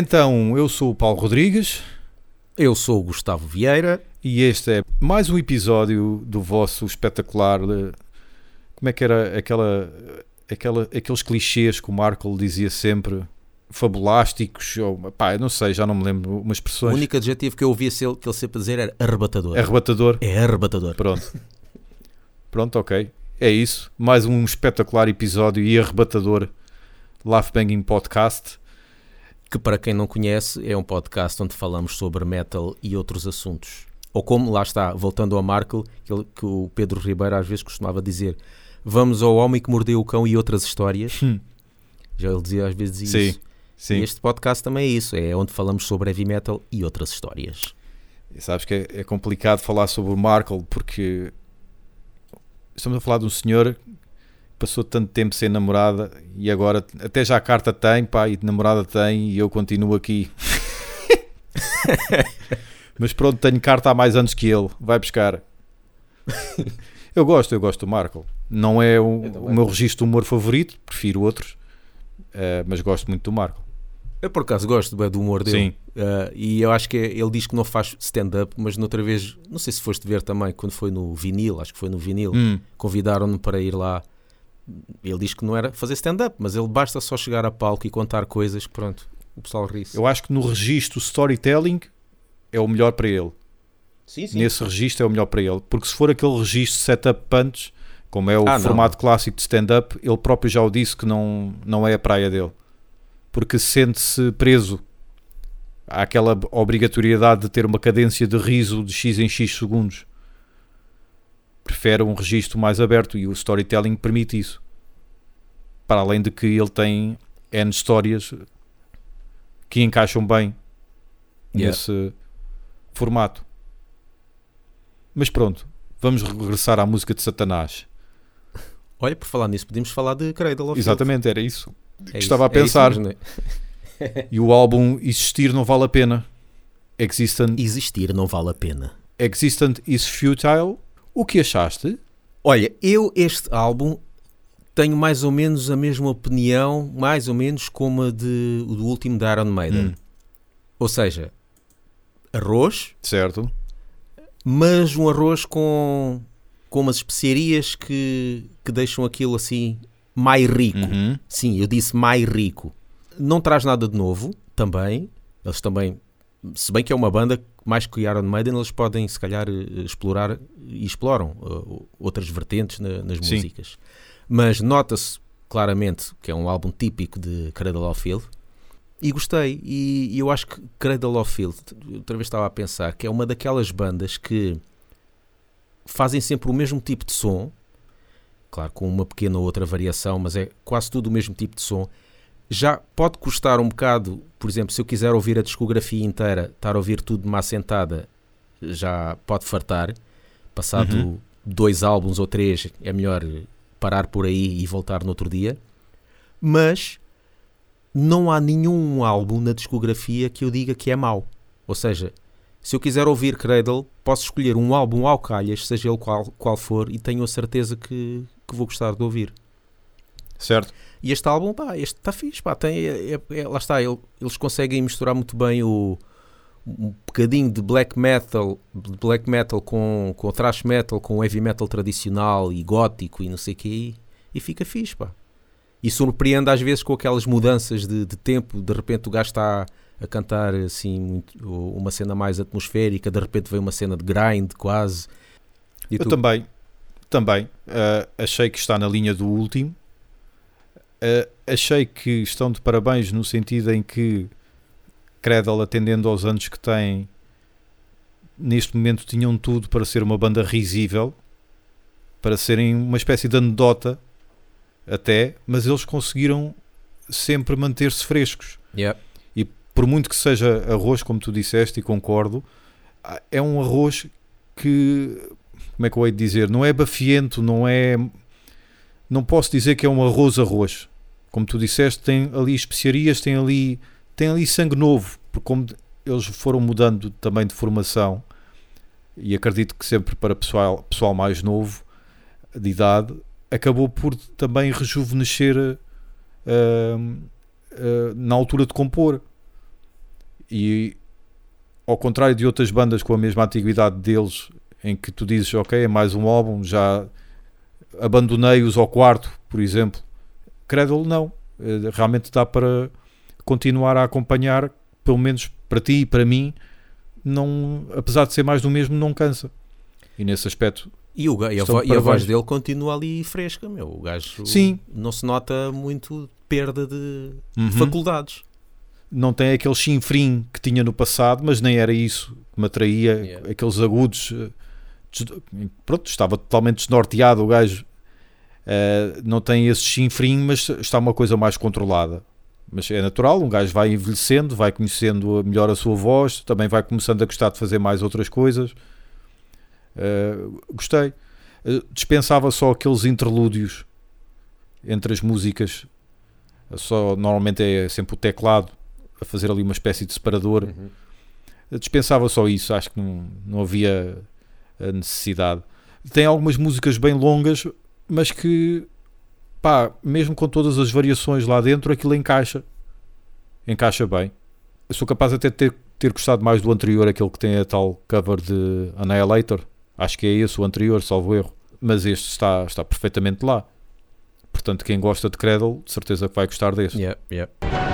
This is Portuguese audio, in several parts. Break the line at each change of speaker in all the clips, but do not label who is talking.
Então, eu sou o Paulo Rodrigues
Eu sou o Gustavo Vieira.
e este é mais um episódio do vosso espetacular. eh, Como é que era aquela, aquela, aqueles clichês que o Marco dizia sempre? Fabulásticos, ou pá, não sei, já não me lembro umas
O
expressões.
único adjetivo que eu ouvia que ele sempre dizer era arrebatador.
Arrebatador.
É arrebatador.
Pronto. Pronto, ok. É isso. Mais um espetacular episódio e arrebatador Laugh Banging Podcast.
Que para quem não conhece é um podcast onde falamos sobre metal e outros assuntos. Ou como, lá está, voltando ao Marco, que, que o Pedro Ribeiro às vezes costumava dizer vamos ao homem que mordeu o cão e outras histórias.
Hum.
Já ele dizia às vezes
Sim,
isso.
Sim.
E este podcast também é isso, é onde falamos sobre heavy metal e outras histórias.
E sabes que é, é complicado falar sobre o Markle porque estamos a falar de um senhor passou tanto tempo sem namorada e agora até já a carta tem, pá, e de namorada tem e eu continuo aqui. Mas pronto, tenho carta há mais anos que ele, vai buscar. Eu gosto, eu gosto do Markle. Não é o, o meu registro de humor favorito, prefiro outros, eh, mas gosto muito do Markle.
Eu por acaso gosto do humor dele.
Sim,
Uh, e eu acho que é- ele diz que não faz stand-up, mas noutra vez, não sei se foste ver também, quando foi no vinil, acho que foi no vinil,
Hum,
convidaram-no para ir lá. Ele diz que não era fazer stand-up, mas ele basta só chegar a palco e contar coisas que pronto, o pessoal ri-se.
eu acho que no registro storytelling é o melhor para ele.
Sim,
nesse registro é o melhor para ele. Porque se for aquele registro setup punch, como é o
Ah, não.
formato clássico de stand-up, ele próprio já o disse que não, não é a praia dele. Porque sente-se preso àquela obrigatoriedade de ter uma cadência de riso de x em x segundos. Prefere um registro mais aberto e o storytelling permite isso. Para além de que ele tem N histórias que encaixam bem
Yeah.
nesse formato. Mas pronto, vamos regressar à música de Satanás.
Olha, por falar nisso, podíamos falar de Cradle of
Exatamente, era isso.
Filth.
que
É
estava
isso-
a
é isso
pensar.
é?
E o álbum Existir não vale a pena. Existent,
Existir não vale a pena.
Existent is futile. O que achaste?
Olha, eu este álbum tenho mais ou menos a mesma opinião, mais ou menos como a de, do último da Iron Maiden.
Hum.
Ou seja, arroz,
Certo?
mas um arroz com, com umas especiarias que, que deixam aquilo assim mais rico.
Uhum.
Sim, eu disse mais rico. Não traz nada de novo, também. Eles também, se bem que é uma banda mais que Iron Maiden, eles podem se calhar eh, explorar e exploram eh, outras vertentes na- nas
Sim.
Mas nota-se claramente que é um álbum típico de Cradle of Filth. E gostei, e, e eu acho que Cradle of Filth, outra vez estava a pensar, que é uma daquelas bandas que fazem sempre o mesmo tipo de som, claro, com uma pequena ou outra variação, mas é quase tudo o mesmo tipo de som. Já pode custar um bocado, por exemplo, se eu quiser ouvir a discografia inteira, estar a ouvir tudo de uma assentada, já pode fartar. Passado
Uhum.
dois álbuns ou três, é melhor parar por aí e voltar no outro dia. Mas não há nenhum álbum na discografia que eu diga que é mau. Ou seja, se eu quiser ouvir Cradle, posso escolher um álbum ao calhas, seja ele qual, qual for, e tenho a certeza que, que vou gostar de ouvir.
Certo?
E este álbum, pá, este está fixe, pá, tem, é- é- é- lá está, ele- eles conseguem misturar muito bem o um bocadinho de black metal, de black metal com, com thrash metal, com heavy metal tradicional e gótico e não sei o que, e, e fica fixe, pá. E surpreende às vezes com aquelas mudanças de, de tempo, de repente o gajo está a cantar assim muito, uma cena mais atmosférica, de repente vem uma cena de grind quase. E
Eu
tu-
também, também ah, achei que está na linha do último. Ah, achei que estão de parabéns no sentido em que Cradle, atendendo aos anos que têm, neste momento tinham tudo para ser uma banda risível, para serem uma espécie de anedota até, mas eles conseguiram sempre manter-se frescos.
Yeah.
Por muito que seja arroz, como tu disseste, e concordo, ah, é um arroz que, como é que eu hei de dizer, não é bafiento, não é. Não posso dizer que é um arroz-arroz. Como tu disseste, tem ali especiarias, tem ali, tem ali sangue novo, porque como eles foram mudando também de formação, e acredito que sempre para pessoal, pessoal mais novo, de idade, acabou por também rejuvenescer ah, ah, na altura de compor. E ao contrário de outras bandas com a mesma antiguidade deles, em que tu dizes, ok, é mais um álbum, já abandonei-os ao quarto, por exemplo. Cradle não, eh, realmente dá para continuar a acompanhar, pelo menos para ti e para mim, não, apesar de ser mais do mesmo, não cansa. E nesse aspecto.
E, o, e, a, vo, e a voz dele continua ali fresca, meu. O gajo
Sim.
não se nota muito perda de uhum. faculdades.
Não tem aquele chinfrim que tinha no passado, mas nem era isso que me atraía, yeah. aqueles agudos. Eh, pronto, estava totalmente desnorteado o gajo. Uh, não tem esse chinfrim, mas está uma coisa mais controlada. Mas é natural, um gajo vai envelhecendo, vai conhecendo melhor a sua voz, também vai começando a gostar de fazer mais outras coisas. Uh, gostei. Uh, dispensava só aqueles interlúdios entre as músicas. Só, normalmente é sempre o teclado a fazer ali uma espécie de separador. Uhum. Dispensava só isso, acho que não, não havia a necessidade. Tem algumas músicas bem longas, mas que pá, mesmo com todas as variações lá dentro, aquilo encaixa. Encaixa bem. Eu sou capaz até de ter, ter gostado mais do anterior, aquele que tem a tal cover de Annihilator. Acho que é esse o anterior, salvo erro. Mas este está, está perfeitamente lá. Portanto, quem gosta de Cradle, de certeza que vai gostar deste.
Yeah, yeah.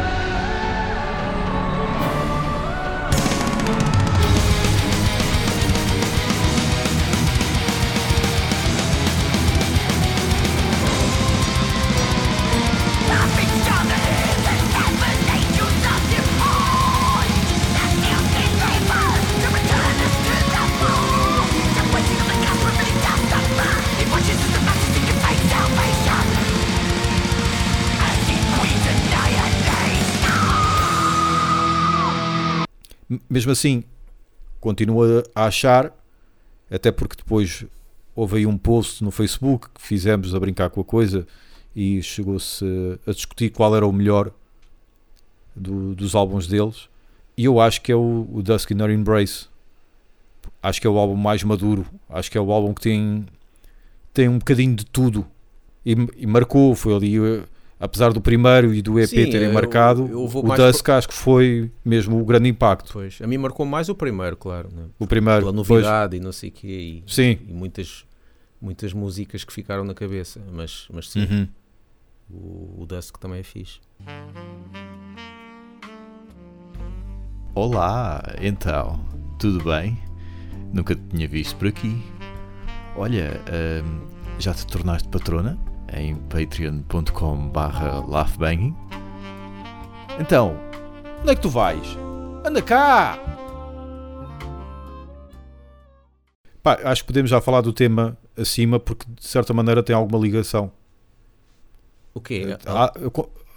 Mesmo assim, continuo a achar, até porque depois houve aí um post no Facebook que fizemos a brincar com a coisa e chegou-se a discutir qual era o melhor do, dos álbuns deles. E eu acho que é o, o Dusk in Our Embrace. Acho que é o álbum mais maduro. Acho que é o álbum que tem, tem um bocadinho de tudo. E, e marcou, foi ali apesar do primeiro e do EP Sim, terem marcado, eu, eu o Dusk por... acho que foi mesmo o grande impacto.
Pois, a mim marcou mais o primeiro, claro. Né?
O primeiro.
Pela novidade pois. e não sei o quê.
E, sim.
E muitas, muitas músicas que ficaram na cabeça. Mas, mas sim,
uhum.
o, o Dusk também é fixe.
Olá, então, tudo bem? Nunca te tinha visto por aqui. Olha, hum, já te tornaste patrona? Em patreon.com barra laughbanging. Então, onde é que tu vais? Anda cá!
Pá, acho que podemos já falar do tema acima porque de certa maneira tem alguma ligação.
O quê?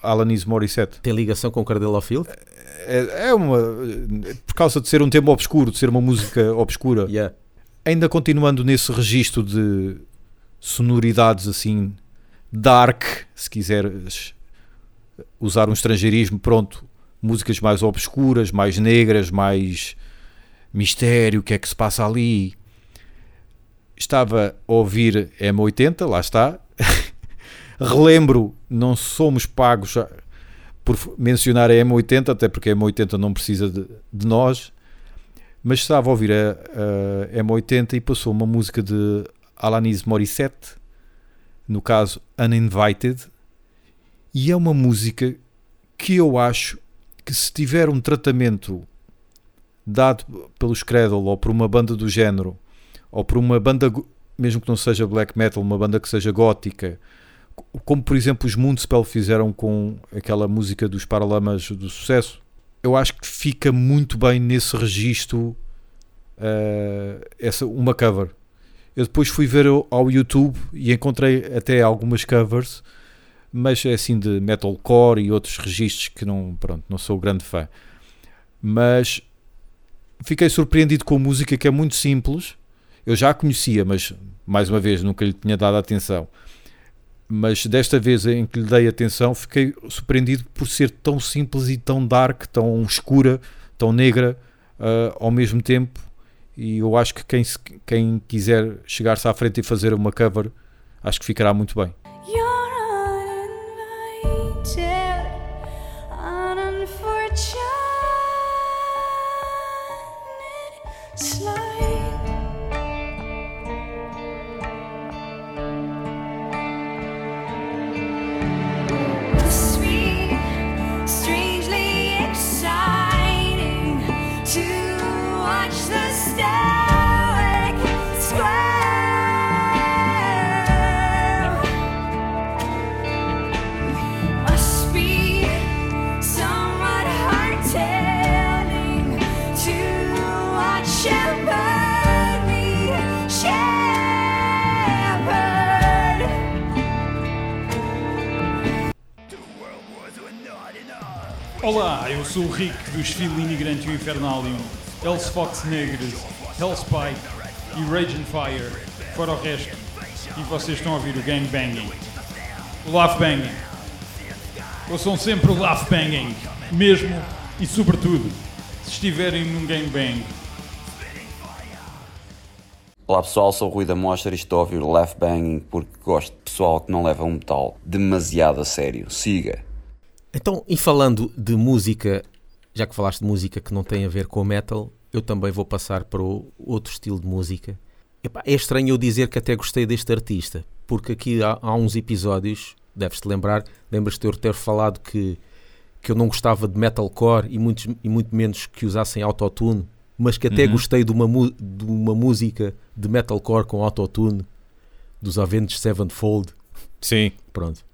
Alanis Morissette.
Tem ligação com o Cardelo Field?
É, é uma. Por causa de ser um tema obscuro, de ser uma música obscura.
Yeah.
Ainda continuando nesse registro de sonoridades assim dark, se quiseres usar um estrangeirismo, pronto, músicas mais obscuras, mais negras, mais mistério, o que é que se passa ali. Estava a ouvir M80, lá está. Relembro, não somos pagos por mencionar a M80, até porque a M80 não precisa de, de nós. Mas estava a ouvir a, a M80 e passou uma música de Alanis Morissette no caso Uninvited, e é uma música que eu acho que se tiver um tratamento dado pelos Cradle ou por uma banda do género, ou por uma banda, mesmo que não seja black metal, uma banda que seja gótica, como por exemplo os Moonspell fizeram com aquela música dos Paralamas do Sucesso, eu acho que fica muito bem nesse registro uh, essa, uma cover. Eu depois fui ver ao YouTube e encontrei até algumas covers, mas é assim de metalcore e outros registros que não, pronto, não sou grande fã. Mas fiquei surpreendido com a música que é muito simples. Eu já a conhecia, mas mais uma vez nunca lhe tinha dado atenção. Mas desta vez em que lhe dei atenção, fiquei surpreendido por ser tão simples e tão dark, tão escura, tão negra uh, ao mesmo tempo e eu acho que quem, quem quiser chegar-se à frente e fazer uma cover, acho que ficará muito bem.
Olá, eu sou o Rick dos Fili Migrante e o Infernalium, Else Fox Negres, Hellspike e Rage and Fire, fora o resto. E vocês estão a ouvir o Gang Banging. O Laugh Banging. Ouçam sempre o Laugh Banging, mesmo e sobretudo, se estiverem num Gang Bang.
Olá pessoal, sou o Rui da Mostra e estou a ouvir o Laugh Banging porque gosto de pessoal que não leva um metal demasiado a sério. Siga!
Então, e falando de música, já que falaste de música que não tem a ver com o metal, eu também vou passar para outro estilo de música. Epá, é estranho eu dizer que até gostei deste artista, porque aqui há, há uns episódios, deves-te lembrar, lembras-te de eu ter falado que, que eu não gostava de metalcore e, muitos, e muito menos que usassem autotune, mas que até
Uhum.
gostei de uma, de uma música de metalcore com autotune dos Avenged Sevenfold.
Sim.
Pronto.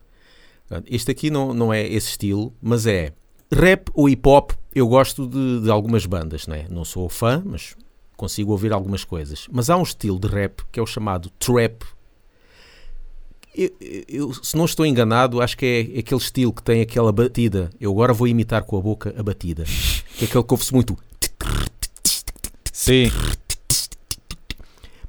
Este aqui não, não é esse estilo, mas é rap ou hip hop. Eu gosto de, de algumas bandas, não é? Não sou fã, mas consigo ouvir algumas coisas. Mas há um estilo de rap que é o chamado trap. Eu, eu- se não estou enganado, acho que é aquele estilo que tem aquela batida. Eu agora vou imitar com a boca a batida. Que é aquele que ouve-se muito.
Sim.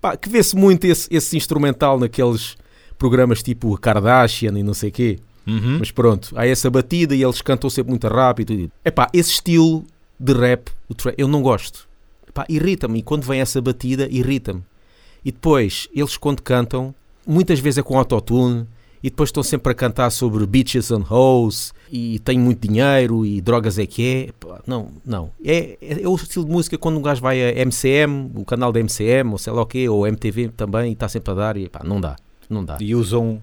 Pá, que vê-se muito esse, esse instrumental naqueles programas tipo Kardashian e não sei quê.
Uhum.
Mas pronto, há essa batida e eles cantam sempre muito rápido. É pá, esse estilo de rap, eu não gosto. Epá, irrita-me. E quando vem essa batida, irrita-me. E depois, eles quando cantam, muitas vezes é com autotune. E depois estão sempre a cantar sobre bitches and hoes. E tenho muito dinheiro e drogas é que é. Não, não. É, é, é o estilo de música quando um gajo vai a MCM, o canal da MCM, ou sei lá o quê, ou MTV também, e está sempre a dar. E pá, não dá. Não dá.
E usam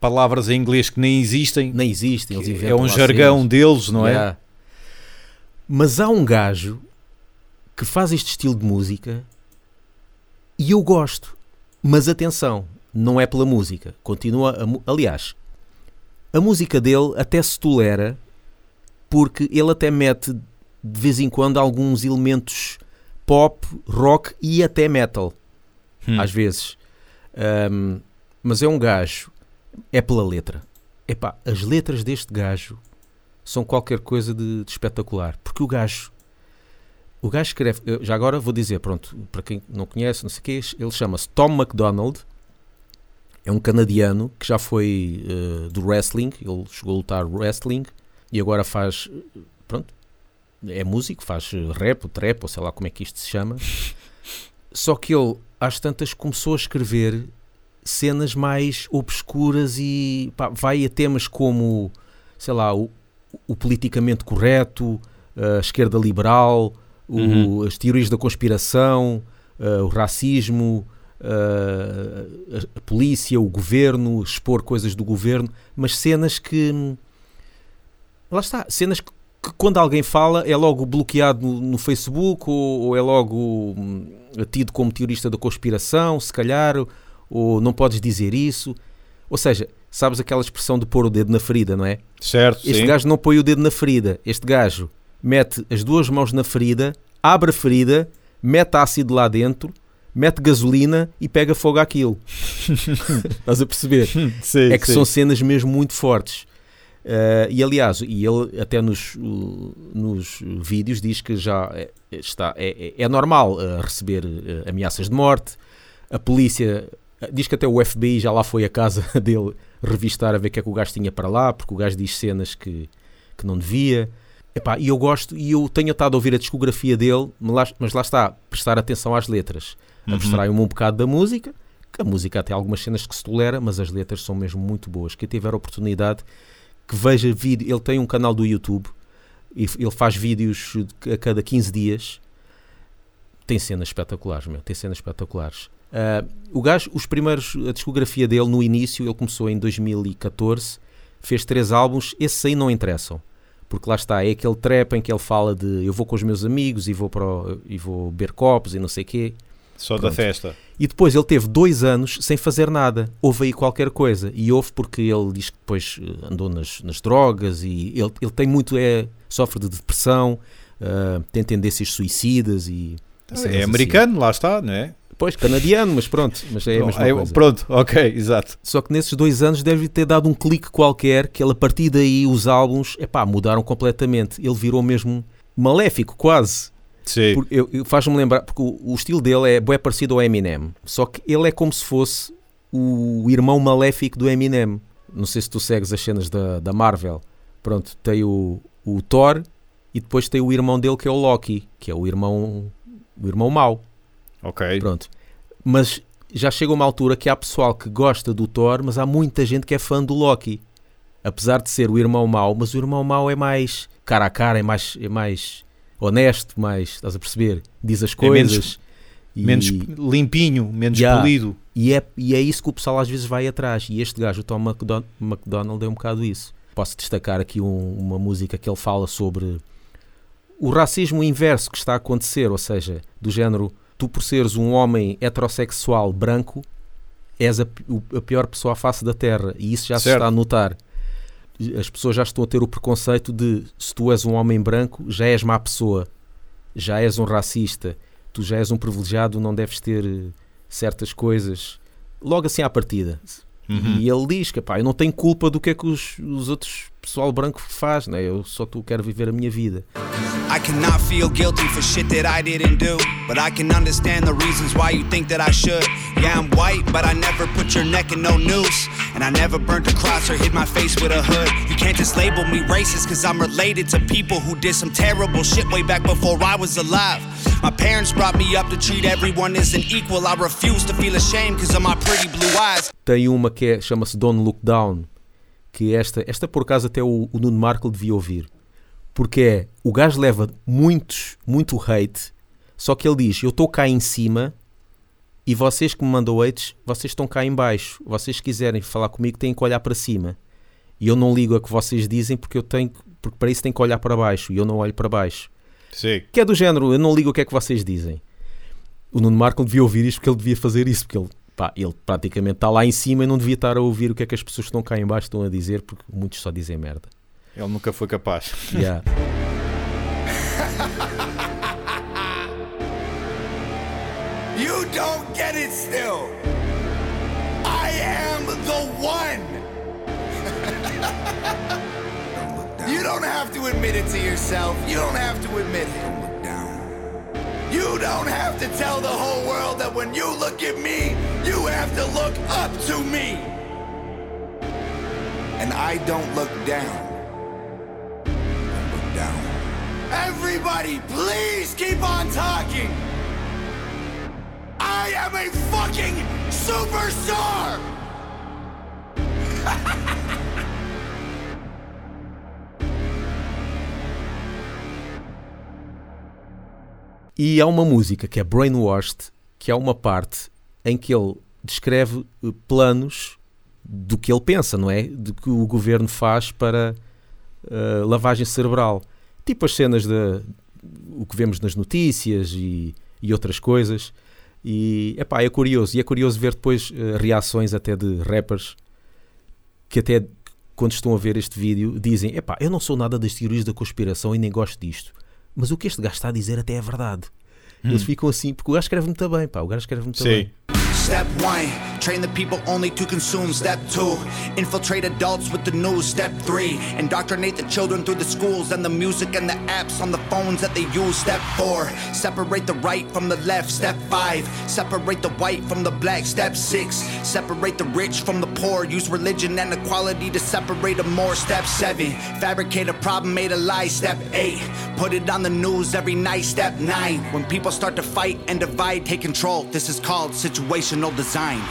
palavras em inglês que nem existem.
Nem existem. Eles
é
inventam
um
lá
jargão deles, não é?
Yeah. Mas há um gajo que faz este estilo de música e eu gosto. Mas atenção, não é pela música. Continua a Aliás, a música dele até se tolera porque ele até mete de vez em quando alguns elementos pop, rock e até metal
Hum.
às vezes. Ahm, mas é um gajo, é pela letra. Epá, as letras deste gajo são qualquer coisa de, de espetacular. Porque o gajo, o gajo escreve, já agora vou dizer, pronto, para quem não conhece, não sei o quê, ele chama-se Tom MacDonald. É um canadiano que já foi eh, do wrestling, ele chegou a lutar wrestling e agora faz, pronto, é músico, faz rap, ou trap, ou sei lá como é que isto se chama. Só que ele, às tantas, começou a escrever cenas mais obscuras e pá, vai a temas como, sei lá, o, o politicamente correto, a esquerda liberal, o-
Uhum.
as teorias da conspiração, eh, o racismo, eh, a, a polícia, o governo, expor coisas do governo, mas cenas que. Lá está, cenas que, que quando alguém fala é logo bloqueado no, no Facebook ou, ou é logo hum, tido como teorista da conspiração, se calhar, ou não podes dizer isso. Ou seja, sabes aquela expressão de pôr o dedo na ferida, não é?
Certo,
Este
sim.
gajo não põe o dedo na ferida. Este gajo mete as duas mãos na ferida, abre a ferida, mete ácido lá dentro, mete gasolina e pega fogo àquilo. Estás a perceber?
Sim,
é que
sim.
são cenas mesmo muito fortes. Eh, e aliás, e ele até nos, uh, nos vídeos diz que já é, está, é, é- é normal eh, receber ameaças de morte. A polícia diz que até o FBI já lá foi à casa dele revistar a ver o que é que o gajo tinha para lá, porque o gajo diz cenas que, que não devia. Epá, e eu gosto, e eu tenho estado a ouvir a discografia dele, mas lá, está, prestar atenção às letras.
Uhum.
Abstrai-me um bocado da música, que a música tem algumas cenas que se tolera, mas as letras são mesmo muito boas. Quem tiver a oportunidade, que veja vídeo, ele tem um canal do YouTube, e ele faz vídeos de- a cada 15 dias, tem cenas espetaculares, meu, tem cenas espetaculares. Ah, o gajo, os primeiros, a discografia dele no início, ele começou em 2014, fez três álbuns, esses aí não interessam. Porque lá está, é aquele trap em que ele fala de eu vou com os meus amigos e vou, para o- e vou beber copos e não sei o quê.
Só da
Pronto.
festa.
E depois ele teve dois anos sem fazer nada. Houve aí qualquer coisa. E houve porque ele diz que depois eh, andou nas, nas drogas e ele, ele tem muito, é, sofre de depressão, ah, tem tendências suicidas e. cenas
É
assim.
americano, lá está, não é?
Pois, canadiano, mas pronto, mas é a mesma coisa.
Pronto, ok, exato.
Só que nesses dois anos deve ter dado um clique qualquer que ele, a partir daí os álbuns epá, mudaram completamente. Ele virou mesmo maléfico, quase.
Sim.
Porque eu- eu- Faz-me lembrar, porque o, o estilo dele é bem parecido ao Eminem, só que ele é como se fosse o irmão maléfico do Eminem. Não sei se tu segues as cenas da, da Marvel. Pronto, tem o, o Thor e depois tem o irmão dele que é o Loki, que é o irmão, o irmão mau.
Ok.
Pronto. Mas já chega uma altura que há pessoal que gosta do Thor, mas há muita gente que é fã do Loki. Apesar de ser o irmão mau, mas o irmão mau é mais cara a cara, é mais, é mais honesto, mais, estás a perceber? Diz as
É menos-
coisas. e,
Menos limpinho, menos
Yeah.
polido.
e, é, e é isso que o pessoal às vezes vai atrás. E este gajo, o Tom McDon- McDonald, é um bocado isso. Posso destacar aqui um- uma música que ele fala sobre o racismo inverso que está a acontecer, ou seja, do género, tu por seres um homem heterossexual branco, és a, a pior pessoa à face da Terra. E isso já se
Certo.
está a notar. As pessoas já estão a ter o preconceito de se tu és um homem branco, já és má pessoa, já és um racista, tu já és um privilegiado, não deves ter eh, certas coisas. Logo assim à partida.
Uhum.
E ele diz que pá, eu não tenho culpa do que é que os, os outros pessoal branco faz, né? eu só tu quero viver a minha vida.
I cannot feel guilty for shit that I didn't do. But I can understand the reasons why you think that I should. Yeah, I'm white, but I never put your neck in no noose. And I never burnt a cross or hid my face with a hood. You can't just label me racist, cause I'm related to people who did some terrible shit way back before I was alive. My parents brought me up to treat everyone as an equal. I refuse to feel ashamed of my pretty blue eyes.
Tem uma que é- chama-se Don't Look Down, que esta, esta por acaso até o, o Nuno Marco devia ouvir. Porque é, o gajo leva muitos, muito hate, só que ele diz, eu estou cá em cima e vocês que me mandam hates, vocês estão cá em baixo. Vocês se quiserem falar comigo têm que olhar para cima. E eu não ligo a que vocês dizem porque eu tenho porque para isso têm que olhar para baixo e eu não olho para baixo.
Sim.
Que é do género, eu não ligo o que é que vocês dizem. O Nuno Marco devia ouvir isto porque ele devia fazer isso, porque ele, pá, ele praticamente está lá em cima e não devia estar a ouvir o que é que as pessoas que estão cá em baixo estão a dizer, porque muitos só dizem merda.
Ele nunca foi capaz.
Yeah.
You don't get it still. I am the one. you don't have to admit it to yourself. You don't have to admit it. Look down. You don't have to tell the whole world that when you look at me, you have to look up to me. And I don't look down. Don't look down. Everybody, please keep on talking. I am a fucking superstar!
E há uma música que é Brainwashed, que é uma parte em que ele descreve eh, planos do que ele pensa, não é? De que o governo faz para eh, lavagem cerebral. Tipo as cenas de o que vemos nas notícias e, e outras coisas. E epá, é curioso. E é curioso ver depois eh, reações até de rappers que até quando estão a ver este vídeo dizem epá, eu não sou nada das teorias da conspiração e nem gosto disto. Mas o que este gajo está a dizer até é verdade. Eles ficam assim, porque o gajo escreve muito bem, pá, o gajo escreve muito
Sim.
bem.
Step one, train the people only to consume. Step two, infiltrate adults with the news. Step three, indoctrinate the children through the schools and the music and the apps on the phones that they use. Step four, separate the right from the left. Step five, separate the white from the black. Step six, separate the rich from the poor. Use religion and equality to separate them more. Step seven, fabricate a problem, made a lie. Step eight, put it on the news every night. Step nine, when people start to fight and divide, take control. This is called situational design.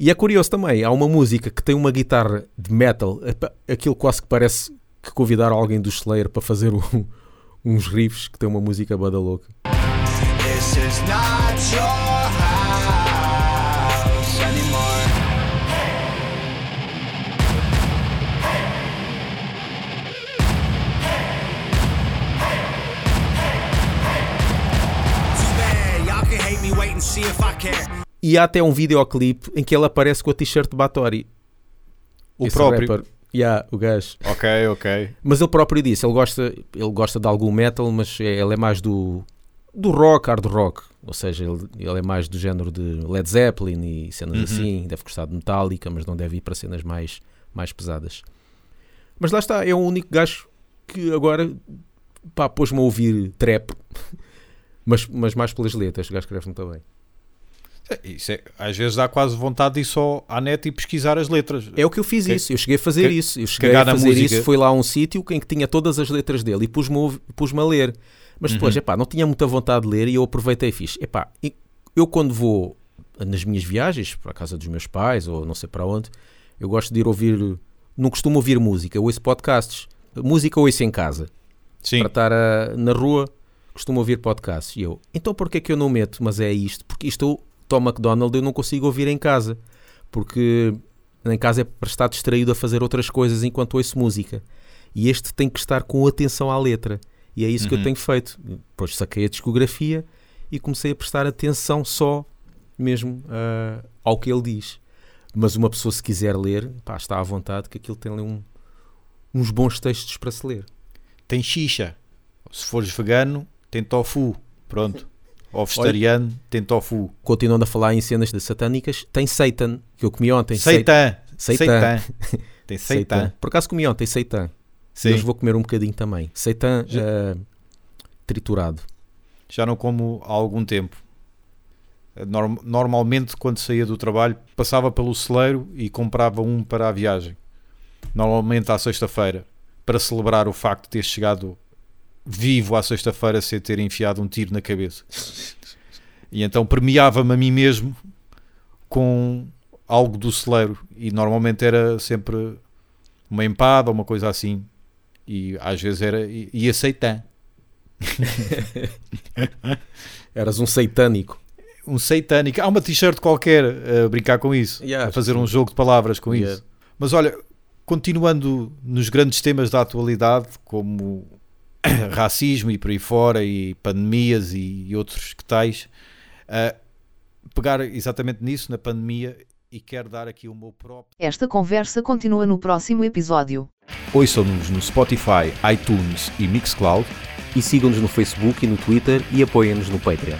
E é curioso também, há uma música que tem uma guitarra de metal, aquilo quase que parece que convidaram alguém do Slayer para fazer um- uns riffs que tem uma música bada louca.
This is not your
E há até um videoclipe em que ele aparece com a t-shirt de Batori.
O
Esse
próprio.
rapper. Yeah, o gajo.
Ok, ok.
Mas ele próprio disse, ele gosta, ele gosta de algum metal, mas é- ele é mais do, do rock, hard rock. Ou seja, ele, ele é mais do género de Led Zeppelin e cenas
Uhum.
assim. Deve gostar de Metallica, mas não deve ir para cenas mais, mais pesadas. Mas lá está, é o único gajo que agora pá, pôs-me a ouvir trap, mas, mas mais pelas letras. O gajo escreve muito bem.
Isso é- às vezes dá quase vontade de ir só à net e pesquisar as letras.
É o que eu fiz
Que-
isso, eu cheguei a fazer
que-
isso. Eu cheguei a fazer isso, fui lá a um sítio em que tinha todas as letras dele e pus-me a pus-me a ler. Mas depois,
Uhum.
epá, não tinha muita vontade de ler e eu aproveitei e fiz. Epá, eu quando vou nas minhas viagens para a casa dos meus pais ou não sei para onde, eu gosto de ir ouvir, não costumo ouvir música, ouço podcasts. Música ouço em casa.
Sim,
Para estar ah, na rua, costumo ouvir podcasts. E eu, então porquê é que eu não meto? Mas é isto, porque isto, Tom McDonald, eu não consigo ouvir em casa. Porque em casa é para estar distraído a fazer outras coisas enquanto ouço música. E este tem que estar com atenção à letra. E é isso que eu
Uhum.
tenho feito. Depois saquei a discografia e comecei a prestar atenção só mesmo ah, ao que ele diz. Mas uma pessoa, se quiser ler, pá, está à vontade, que aquilo tem ali um- uns bons textos para se ler.
tem xixa. Se fores vegano, tem tofu. Pronto. Ou vegetariano, tem tofu.
continuando a falar em cenas de satânicas, tem Satan, que eu comi ontem.
Seitan.
Seitan.
Seitan. Tem
Seitan.
seitan.
Por acaso comi ontem Seitan.
Sim.
Hoje vou comer um bocadinho também. Seitan
Já-
eh, triturado.
Já não como há algum tempo. Norm- normalmente, quando saía do trabalho, passava pelo celeiro e comprava um para a viagem. Normalmente à sexta-feira, para celebrar o facto de ter chegado vivo à sexta-feira sem ter enfiado um tiro na cabeça. E então premiava-me a mim mesmo com algo do celeiro. E normalmente era sempre uma empada ou uma coisa assim. E às vezes era. E, aceitar.
Eras um satânico.
um satânico. Há uma t-shirt qualquer a brincar com isso,
Yeah,
a fazer um jogo de palavras com
Yeah.
isso. Mas olha, continuando nos grandes temas da atualidade, como racismo e por aí fora, e pandemias e, e outros que tais, ah, pegar exatamente nisso, na pandemia, e quero dar aqui o meu próprio.
Esta conversa continua no próximo episódio.
Ouçam-nos no Spotify, iTunes e Mixcloud.
E sigam-nos no Facebook e no Twitter e apoiem-nos no Patreon.